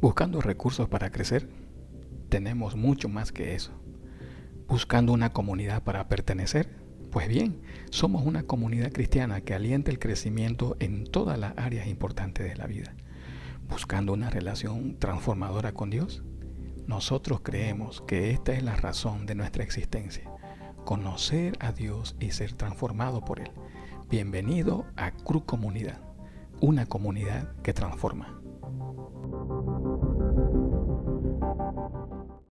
Buscando recursos para crecer, tenemos mucho más que eso. Buscando una comunidad para pertenecer, pues bien, somos una comunidad cristiana que alienta el crecimiento en todas las áreas importantes de la vida. Buscando una relación transformadora con Dios, nosotros creemos que esta es la razón de nuestra existencia, conocer a Dios y ser transformado por Él. Bienvenido a Cruz Comunidad, una comunidad que transforma.